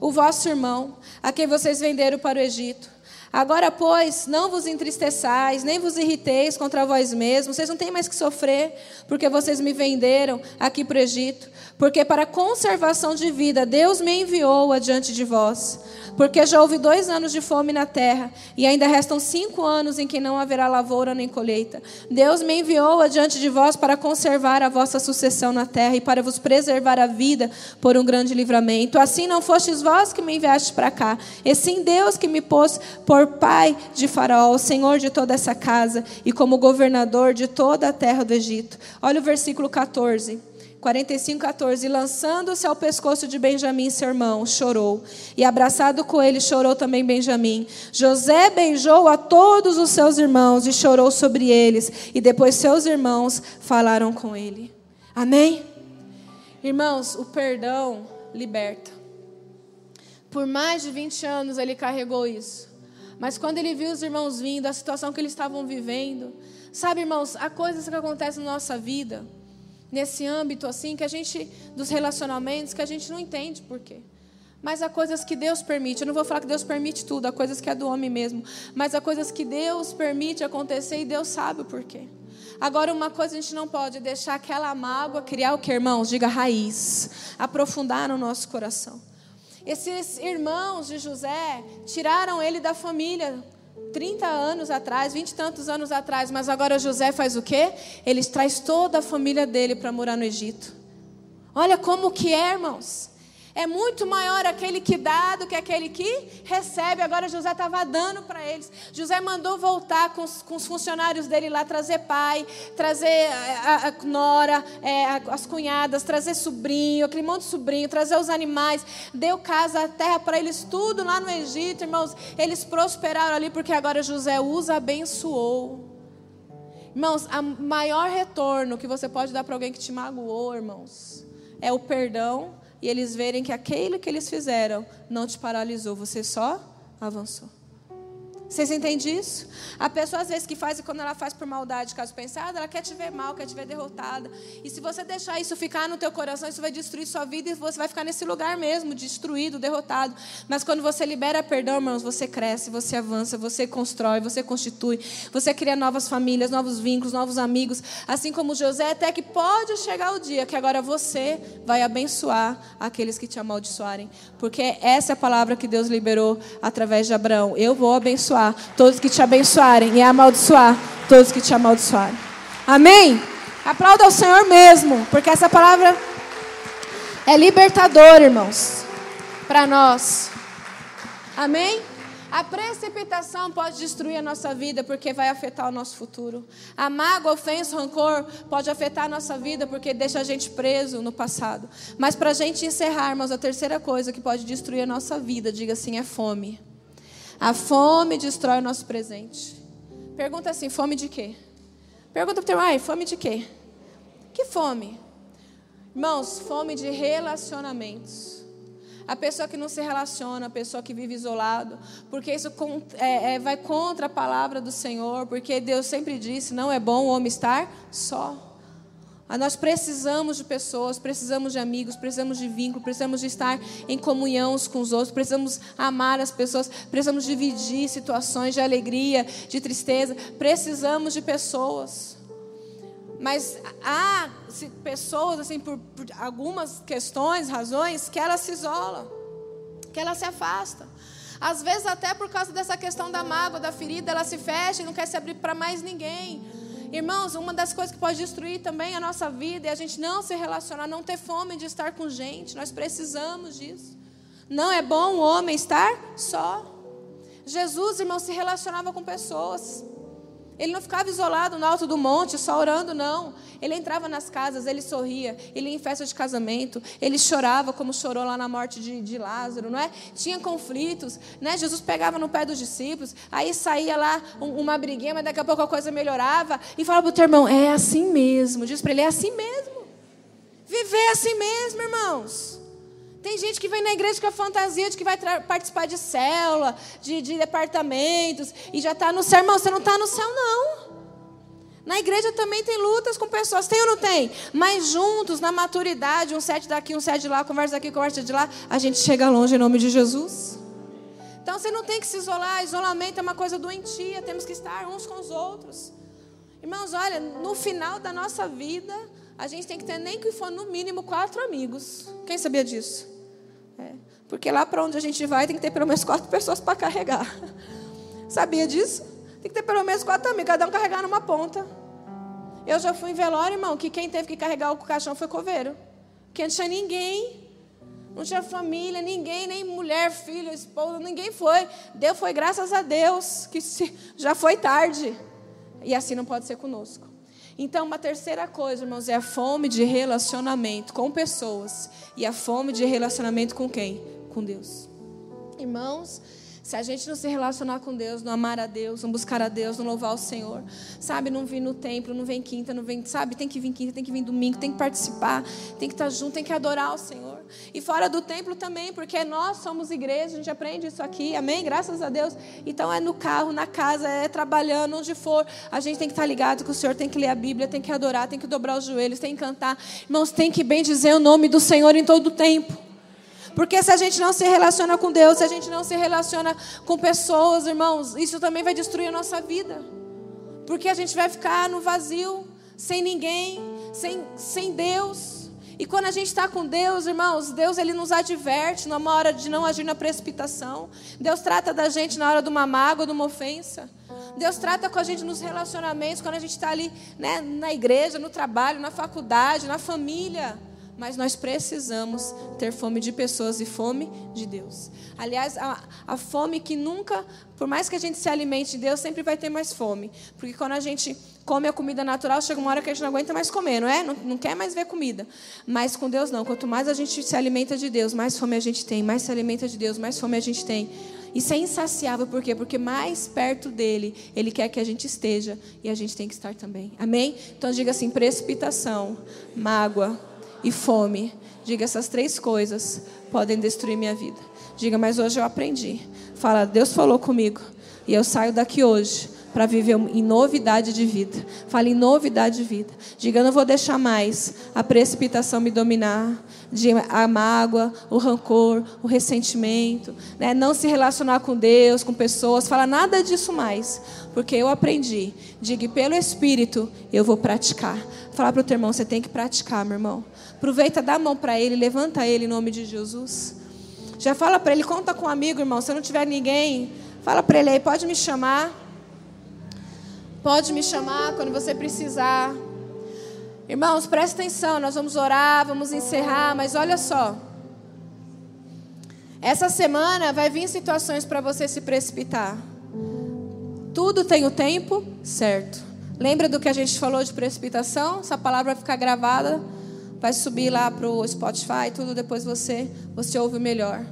o vosso irmão, a quem vocês venderam para o Egito. Agora, pois, não vos entristeçais, nem vos irriteis contra vós mesmos, vocês não têm mais que sofrer, porque vocês me venderam aqui para o Egito. Porque para conservação de vida, Deus me enviou adiante de vós. Porque já houve dois anos de fome na terra, e ainda restam cinco anos em que não haverá lavoura nem colheita. Deus me enviou adiante de vós para conservar a vossa sucessão na terra e para vos preservar a vida por um grande livramento. Assim não fostes vós que me enviastes para cá, e sim Deus que me pôs por pai de Faraó, senhor de toda essa casa, e como governador de toda a terra do Egito. Olha o versículo 14. 45, 14. E lançando-se ao pescoço de Benjamim, seu irmão, chorou. E abraçado com ele, chorou também Benjamim. José beijou a todos os seus irmãos e chorou sobre eles. E depois seus irmãos falaram com ele. Amém? Irmãos, o perdão liberta. Por mais de 20 anos ele carregou isso. Mas quando ele viu os irmãos vindo, a situação que eles estavam vivendo, sabe, irmãos, há coisas que acontecem na nossa vida nesse âmbito assim que a gente dos relacionamentos que a gente não entende por quê. Mas há coisas que Deus permite. Eu não vou falar que Deus permite tudo, há coisas que é do homem mesmo, mas há coisas que Deus permite acontecer e Deus sabe o porquê. Agora, uma coisa a gente não pode deixar aquela mágoa criar o que, irmãos? Diga raiz, aprofundar no nosso coração. Esses irmãos de José tiraram ele da família, 30 anos atrás, 20 e tantos anos atrás, mas agora José faz o quê? Ele traz toda a família dele para morar no Egito. Olha como que é, irmãos. É muito maior aquele que dá do que aquele que recebe. Agora José estava dando para eles. José mandou voltar com os, com os, funcionários dele lá, trazer pai, trazer a, a nora, é, as cunhadas, trazer sobrinho, aquele monte de sobrinho, trazer os animais. Deu casa, terra para eles, tudo lá no Egito, irmãos. Eles prosperaram ali porque agora José os abençoou. Irmãos, o maior retorno que você pode dar para alguém que te magoou, irmãos, é o perdão e eles verem que aquilo que eles fizeram não te paralisou, você só avançou. Vocês entendem isso? A pessoa, às vezes, que faz, e quando ela faz por maldade, caso pensado, ela quer te ver mal, quer te ver derrotada. E se você deixar isso ficar no teu coração, isso vai destruir sua vida e você vai ficar nesse lugar mesmo, destruído, derrotado. Mas quando você libera perdão, irmãos, você cresce, você avança, você constrói, você constitui, você cria novas famílias, novos vínculos, novos amigos. Assim como José, até que pode chegar o dia que agora você vai abençoar aqueles que te amaldiçoarem. Porque essa é a palavra que Deus liberou através de Abraão. Eu vou abençoar abençoar todos que te abençoarem e amaldiçoar todos que te amaldiçoarem. Amém? Aplauda ao Senhor mesmo, porque essa palavra é libertadora, irmãos, para nós. Amém? A precipitação pode destruir a nossa vida porque vai afetar o nosso futuro. A mágoa, ofensa, rancor pode afetar a nossa vida porque deixa a gente preso no passado. Mas para a gente encerrar, irmãos, a terceira coisa que pode destruir a nossa vida, diga assim, é fome. A fome destrói o nosso presente. Pergunta assim: fome de quê? Pergunta para o teu ai, fome de quê? Que fome? Irmãos, fome de relacionamentos. A pessoa que não se relaciona, a pessoa que vive isolado, porque isso é, é, vai contra a palavra do Senhor, porque Deus sempre disse: não é bom o homem estar só. Ah, nós precisamos de pessoas, precisamos de amigos, precisamos de vínculo, precisamos de estar em comunhão uns com os outros, precisamos amar as pessoas, precisamos dividir situações de alegria, de tristeza, precisamos de pessoas. Mas há pessoas, assim, por, por algumas questões, razões, que elas se isolam, que elas se afastam. Às vezes, até por causa dessa questão da mágoa, da ferida, ela se fecha e não quer se abrir para mais ninguém. Irmãos, uma das coisas que pode destruir também a nossa vida é a gente não se relacionar, não ter fome de estar com gente. Nós precisamos disso. Não é bom o homem estar só. Jesus, irmão, se relacionava com pessoas. Ele não ficava isolado no alto do monte, só orando, não. Ele entrava nas casas, ele sorria, ele ia em festa de casamento, ele chorava como chorou lá na morte de, de Lázaro, não é? Tinha conflitos, né? Jesus pegava no pé dos discípulos, aí saía lá um, uma briguinha, mas daqui a pouco a coisa melhorava e falava para o teu irmão: é assim mesmo. Diz para ele: é assim mesmo. Viver assim mesmo, irmãos. Tem gente que vem na igreja com a fantasia de que vai participar de célula, de, de departamentos, e já está no céu. Irmão, você não está no céu, não. Na igreja também tem lutas com pessoas, tem ou não tem? Mas juntos, na maturidade, um sete daqui, um sete de lá, conversa daqui, conversa de lá, a gente chega longe em nome de Jesus. Então você não tem que se isolar, isolamento é uma coisa doentia, temos que estar uns com os outros. Irmãos, olha, no final da nossa vida, a gente tem que ter nem que for no mínimo quatro amigos. Quem sabia disso? É, porque lá para onde a gente vai tem que ter pelo menos quatro pessoas para carregar. Sabia disso? Tem que ter pelo menos quatro amigos, cada um carregar numa ponta. Eu já fui em velório, irmão, que quem teve que carregar o caixão foi coveiro. Que não tinha ninguém. Não tinha família, ninguém, nem mulher, filho, esposa, ninguém foi. Deus foi graças a Deus, que já foi tarde. E assim não pode ser conosco. Então, uma terceira coisa, irmãos, é a fome de relacionamento com pessoas. E a fome de relacionamento com quem? Com Deus. Irmãos, se a gente não se relacionar com Deus, não amar a Deus, não buscar a Deus, não louvar o Senhor, sabe, não vir no templo, não vem quinta, não vem, sabe, tem que vir quinta, tem que vir domingo, tem que participar, tem que estar junto, tem que adorar o Senhor. E fora do templo também, porque nós somos igreja, a gente aprende isso aqui, amém? Graças a Deus. Então é no carro, na casa, é trabalhando, onde for, a gente tem que estar ligado que o Senhor tem que ler a Bíblia, tem que adorar, tem que dobrar os joelhos, tem que cantar. Irmãos, tem que bem dizer o nome do Senhor em todo o tempo. Porque se a gente não se relaciona com Deus, se a gente não se relaciona com pessoas, irmãos, isso também vai destruir a nossa vida. Porque a gente vai ficar no vazio, sem ninguém, sem, sem Deus. E quando a gente está com Deus, irmãos, Deus ele nos adverte numa hora de não agir na precipitação. Deus trata da gente na hora de uma mágoa, de uma ofensa. Deus trata com a gente nos relacionamentos, quando a gente está ali né, na igreja, no trabalho, na faculdade, na família mas nós precisamos ter fome de pessoas e fome de Deus. Aliás, a, a, fome que nunca, por mais que a gente se alimente de Deus, sempre vai ter mais fome. Porque quando a gente come a comida natural, chega uma hora que a gente não aguenta mais comer, não é? Não, não quer mais ver comida. Mas com Deus não. Quanto mais a gente se alimenta de Deus, mais fome a gente tem. Mais se alimenta de Deus, mais fome a gente tem. Isso é insaciável, por quê? Porque mais perto dele, ele quer que a gente esteja e a gente tem que estar também. Amém? Então diga assim: precipitação, mágoa, e fome. Diga essas três coisas podem destruir minha vida. Diga, mas hoje eu aprendi. Fala, Deus falou comigo e eu saio daqui hoje para viver em novidade de vida. Fale em novidade de vida. Diga, eu não vou deixar mais a precipitação me dominar, a mágoa, o rancor, o ressentimento, né? não se relacionar com Deus, com pessoas, fala nada disso mais, porque eu aprendi. Diga, pelo Espírito eu vou praticar. Falar para o teu irmão, você tem que praticar, meu irmão. Aproveita, dá a mão para ele, levanta ele em nome de Jesus. Já fala para ele, conta com um amigo, irmão. Se não tiver ninguém, fala para ele aí, pode me chamar. Pode me chamar quando você precisar. Irmãos, presta atenção, nós vamos orar, vamos encerrar, mas olha só. Essa semana vai vir situações para você se precipitar. Tudo tem o tempo certo. Lembra do que a gente falou de precipitação? Essa palavra vai ficar gravada vai subir lá para o Spotify, tudo depois você você ouve melhor.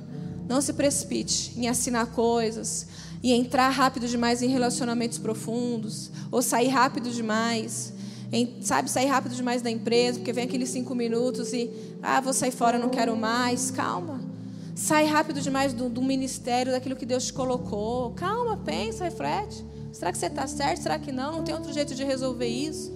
Não se precipite em assinar coisas e entrar rápido demais em relacionamentos profundos ou sair rápido demais. Em, sabe, sair rápido demais da empresa, porque vem aqueles cinco minutos e, ah, vou sair fora, não quero mais. Calma. Sai rápido demais do, do ministério, daquilo que Deus te colocou. Calma, pensa, reflete. Será que você está certo? Será que não? Não tem outro jeito de resolver isso?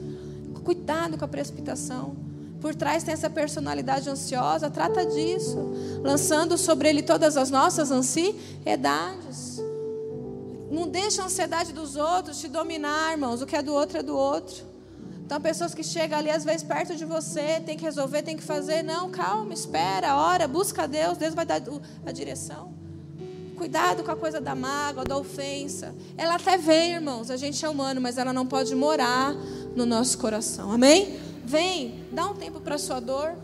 Cuidado com a precipitação. Por trás tem essa personalidade ansiosa, trata disso, lançando sobre ele todas as nossas ansiedades. Não deixa a ansiedade dos outros te dominar, irmãos. O que é do outro é do outro. Então, pessoas que chegam ali, às vezes, perto de você, tem que resolver, tem que fazer. Não, calma, espera, ora, busca Deus, Deus vai dar a direção. Cuidado com a coisa da mágoa, da ofensa. Ela até vem, irmãos, a gente é humano, mas ela não pode morar no nosso coração. Amém? Vem, dá um tempo para sua dor,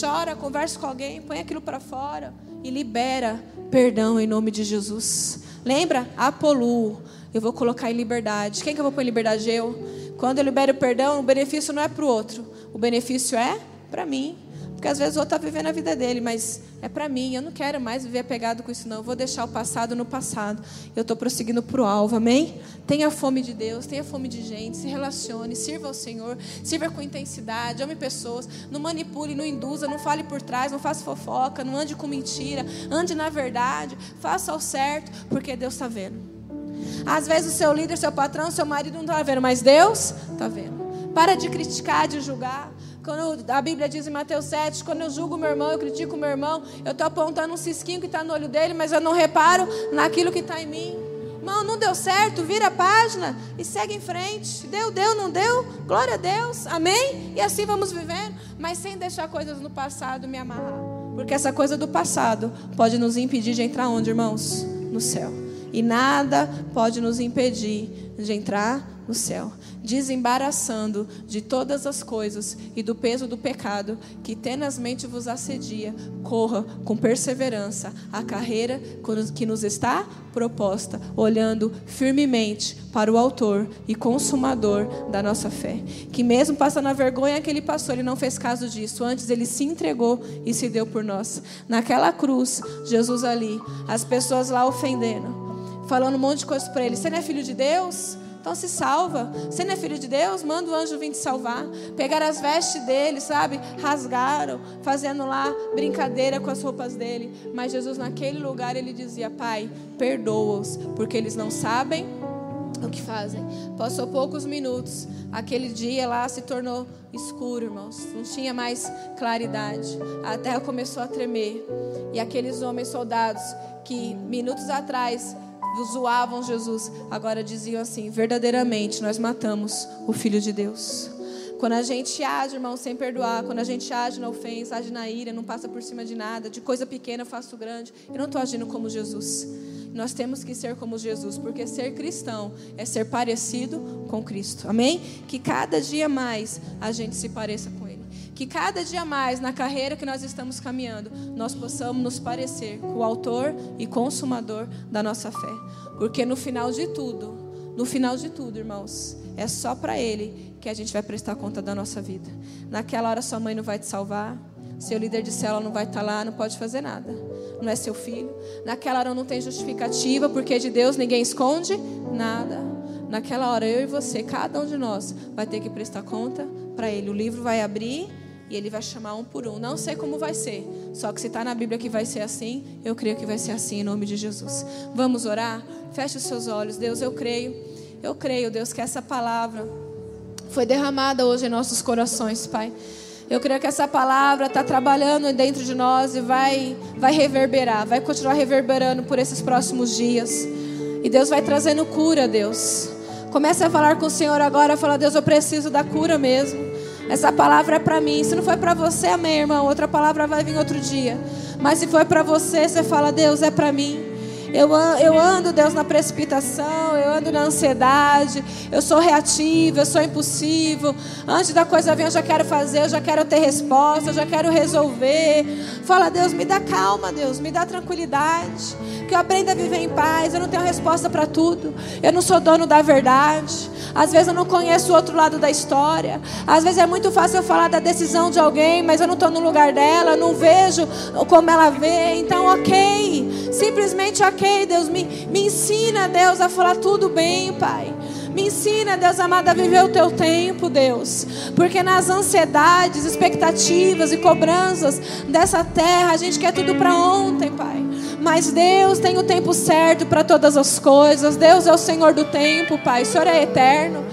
chora, conversa com alguém, põe aquilo para fora e libera perdão em nome de Jesus. Lembra? Apolu. Eu vou colocar em liberdade. Quem que eu vou pôr em liberdade? Eu. Quando eu libero perdão, o benefício não é para o outro. O benefício é para mim. Porque às vezes o outro está vivendo a vida dele, mas é para mim. Eu não quero mais viver apegado com isso, não. Eu vou deixar o passado no passado. Eu estou prosseguindo para o alvo, amém? Tenha fome de Deus, tenha fome de gente, se relacione, sirva ao Senhor, sirva com intensidade, ame pessoas, não manipule, não induza, não fale por trás, não faça fofoca, não ande com mentira, ande na verdade, faça o certo, porque Deus está vendo. Às vezes o seu líder, seu patrão, seu marido não está vendo, mas Deus está vendo. Para de criticar, de julgar. Quando a Bíblia diz em Mateus 7, quando eu julgo meu irmão, eu critico meu irmão, eu estou apontando um cisquinho que está no olho dele, mas eu não reparo naquilo que está em mim. Irmão, não deu certo, vira a página e segue em frente. Deu, deu, não deu? Glória a Deus, amém? E assim vamos vivendo, mas sem deixar coisas no passado me amarrar. Porque essa coisa do passado pode nos impedir de entrar onde, irmãos? No céu. E nada pode nos impedir de entrar no céu, desembaraçando de todas as coisas e do peso do pecado que tenazmente vos assedia, corra com perseverança a carreira que nos está proposta, olhando firmemente para o autor e consumador da nossa fé, que mesmo passando a vergonha que ele passou, ele não fez caso disso, antes ele se entregou e se deu por nós. Naquela cruz, Jesus ali, as pessoas lá ofendendo, falando um monte de coisas para ele. Você não é filho de Deus? Então se salva. Você não é filho de Deus? Manda o anjo vir te salvar. Pegaram as vestes dele, sabe? Rasgaram, fazendo lá brincadeira com as roupas dele. Mas Jesus, naquele lugar, ele dizia: Pai, perdoa-os, porque eles não sabem o que fazem. Passou poucos minutos. Aquele dia lá se tornou escuro, irmãos. Não tinha mais claridade. A terra começou a tremer. E aqueles homens soldados que minutos atrás zoavam Jesus, agora diziam assim: verdadeiramente nós matamos o Filho de Deus. Quando a gente age, irmão, sem perdoar, quando a gente age na ofensa, age na ira, não passa por cima de nada, de coisa pequena eu faço grande, eu não estou agindo como Jesus. Nós temos que ser como Jesus, porque ser cristão é ser parecido com Cristo. Amém? Que cada dia mais a gente se pareça com Ele. Que cada dia mais, na carreira que nós estamos caminhando, nós possamos nos parecer com o autor e consumador da nossa fé. Porque no final de tudo, no final de tudo, irmãos, é só para Ele que a gente vai prestar conta da nossa vida. Naquela hora, sua mãe não vai te salvar, seu líder de célula não vai estar lá, não pode fazer nada. Não é seu filho. Naquela hora não tem justificativa, porque de Deus ninguém esconde nada. Naquela hora, eu e você, cada um de nós, vai ter que prestar conta para Ele. O livro vai abrir e ele vai chamar um por um. Não sei como vai ser. Só que se está na Bíblia que vai ser assim, eu creio que vai ser assim em nome de Jesus. Vamos orar? Feche os seus olhos. Deus, eu creio. Eu creio, Deus, que essa palavra foi derramada hoje em nossos corações, Pai. Eu creio que essa palavra está trabalhando dentro de nós e vai, vai reverberar, vai continuar reverberando por esses próximos dias. E Deus vai trazendo cura, Deus. Comece a falar com o Senhor agora, fala, Deus, eu preciso da cura mesmo. Essa palavra é para mim. Se não foi para você, amém, irmão. Outra palavra vai vir outro dia. Mas se foi para você, você fala, Deus, é para mim. Eu, eu ando, Deus, na precipitação, eu ando na ansiedade, eu sou reativo, eu sou impulsivo. Antes da coisa vir, eu já quero fazer, eu já quero ter resposta, eu já quero resolver. Fala, Deus, me dá calma, Deus, me dá tranquilidade. Que eu aprenda a viver em paz. Eu não tenho resposta para tudo. Eu não sou dono da verdade. Às vezes eu não conheço o outro lado da história. Às vezes é muito fácil eu falar da decisão de alguém, mas eu não estou no lugar dela, não vejo como ela vê. Então, ok. Simplesmente ok, Deus. Me, me ensina, Deus, a falar tudo bem, Pai. Me ensina, Deus amado, a viver o teu tempo, Deus. Porque nas ansiedades, expectativas e cobranças dessa terra, a gente quer tudo para ontem, Pai. Mas Deus tem o tempo certo para todas as coisas. Deus é o Senhor do tempo, Pai. O Senhor é eterno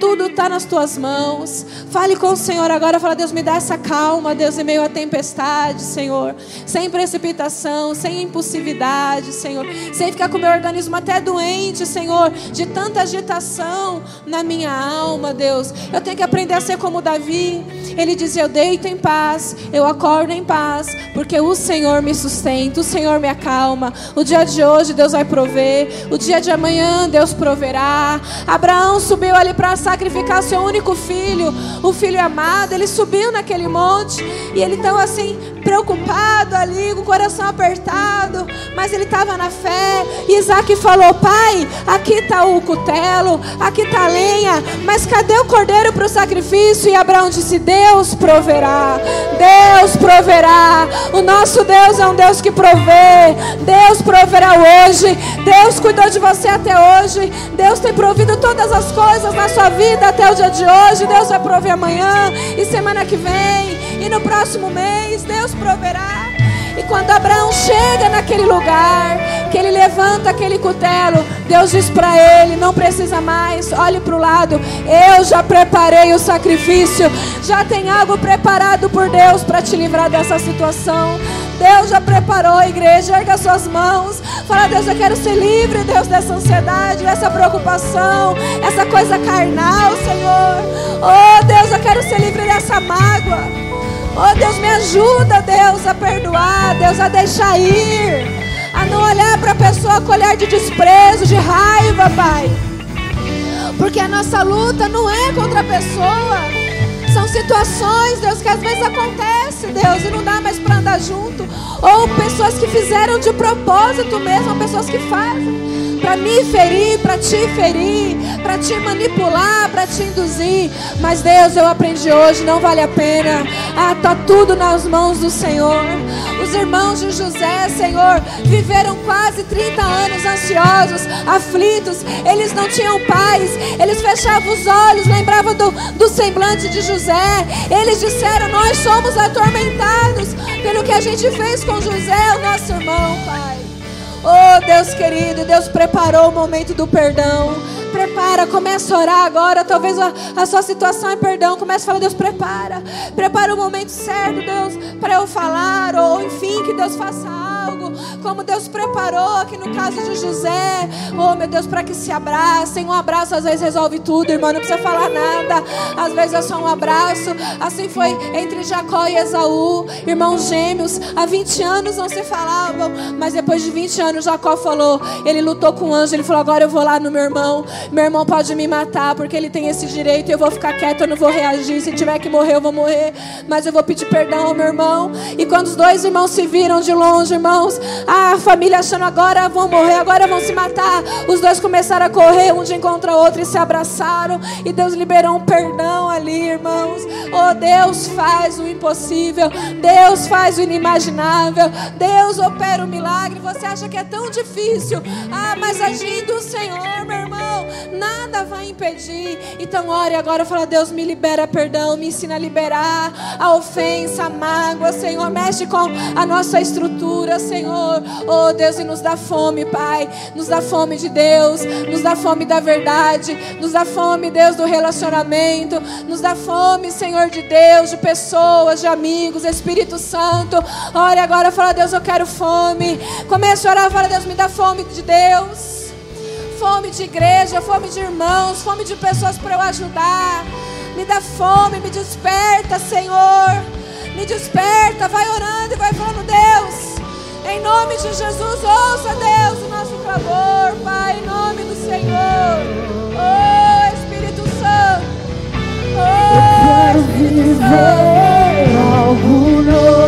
tudo está nas tuas mãos. Fale com o Senhor agora, fala, Deus, me dá essa calma, Deus, em meio à tempestade, Senhor. Sem precipitação, sem impulsividade, Senhor. Sem ficar com o meu organismo até doente, Senhor, de tanta agitação na minha alma, Deus. Eu tenho que aprender a ser como Davi. Ele dizia: Eu deito em paz, eu acordo em paz, porque o Senhor me sustenta, o Senhor me acalma. O dia de hoje Deus vai prover, o dia de amanhã Deus proverá. Abraão subiu ali para sacrificar seu único filho, o filho amado. Ele subiu naquele monte e ele estava assim, preocupado ali, com o coração apertado, mas ele estava na fé. E Isaac falou: Pai, aqui está o cutelo, aqui está a lenha, mas cadê o cordeiro para o sacrifício? E Abraão disse: Deus proverá, Deus proverá. O nosso Deus é um Deus que provê, Deus proverá hoje. Deus cuidou de você até hoje, Deus tem provido todas as coisas na sua vida até o dia de hoje. Deus vai prover amanhã e semana que vem e no próximo mês. Deus proverá. E quando Abraão chega naquele lugar, que ele levanta aquele cutelo, Deus diz para ele: não precisa mais, olhe para o lado, eu já preparei o sacrifício, já tem algo preparado por Deus para te livrar dessa situação. Deus já preparou a igreja, erga suas mãos, fala: Deus, eu quero ser livre, Deus, dessa ansiedade, dessa preocupação, essa coisa carnal, Senhor. Oh, Deus, eu quero ser livre dessa mágoa. Oh Deus, me ajuda, Deus, a perdoar, Deus, a deixar ir, a não olhar para a pessoa com olhar de desprezo, de raiva, Pai. Porque a nossa luta não é contra a pessoa, são situações, Deus, que às vezes acontece, Deus, e não dá mais para andar junto, ou pessoas que fizeram de propósito mesmo, pessoas que fazem para me ferir, para te ferir, para te manipular, para te induzir. Mas Deus, eu aprendi hoje, não vale a pena. Ah, tá tudo nas mãos do Senhor. Os irmãos de José, Senhor, viveram quase 30 anos ansiosos, aflitos. Eles não tinham paz. Eles fechavam os olhos, lembravam do, do semblante de José. Eles disseram: Nós somos atormentados pelo que a gente fez com José, o nosso irmão, Pai. Oh, Deus querido, Deus preparou o momento do perdão. Prepara, começa a orar agora. Talvez a, a sua situação é perdão. Comece a falar, Deus, prepara. Prepara o momento certo, Deus, para eu falar. Ou enfim, que Deus faça algo. Como Deus preparou aqui no caso de José. Oh, meu Deus, para que se abracem. Um abraço às vezes resolve tudo, irmão. Não precisa falar nada. Às vezes é só um abraço. Assim foi entre Jacó e Esaú, irmãos gêmeos. Há 20 anos não se falavam. Mas depois de 20 anos, Jacó falou. Ele lutou com o anjo. Ele falou: Agora eu vou lá no meu irmão. Meu irmão pode me matar porque ele tem esse direito. Eu vou ficar quieto, eu não vou reagir. Se tiver que morrer, eu vou morrer. Mas eu vou pedir perdão ao meu irmão. E quando os dois irmãos se viram de longe, irmãos, a família achando agora vão morrer, agora vão se matar. Os dois começaram a correr um de encontro ao outro e se abraçaram. E Deus liberou um perdão ali, irmãos. Oh, Deus faz o impossível. Deus faz o inimaginável. Deus opera o milagre. Você acha que é tão difícil? Ah, mas agindo o Senhor, meu irmão, nada vai impedir. Então, ore agora, fala: Deus, me libera perdão, me ensina a liberar a ofensa, a mágoa, Senhor. Mexe com a nossa estrutura, Senhor. Oh, Deus, e nos dá fome, Pai. Nos dá fome de Deus, nos dá fome da verdade, nos dá fome, Deus, do relacionamento, nos dá fome, Senhor de Deus, de pessoas, de amigos, Espírito Santo. Ore agora, fala: Deus, eu quero fome. Comece a orar, fala: Deus, me dá fome de Deus fome de igreja, fome de irmãos, fome de pessoas para eu ajudar. Me dá fome, me desperta, Senhor. Me desperta, vai orando e vai falando, Deus. Em nome de Jesus, ouça, Deus, o nosso clamor, Pai, em nome do Senhor. Oh, Espírito Santo. Oh, Espírito Santo. Eu quero viver algo novo.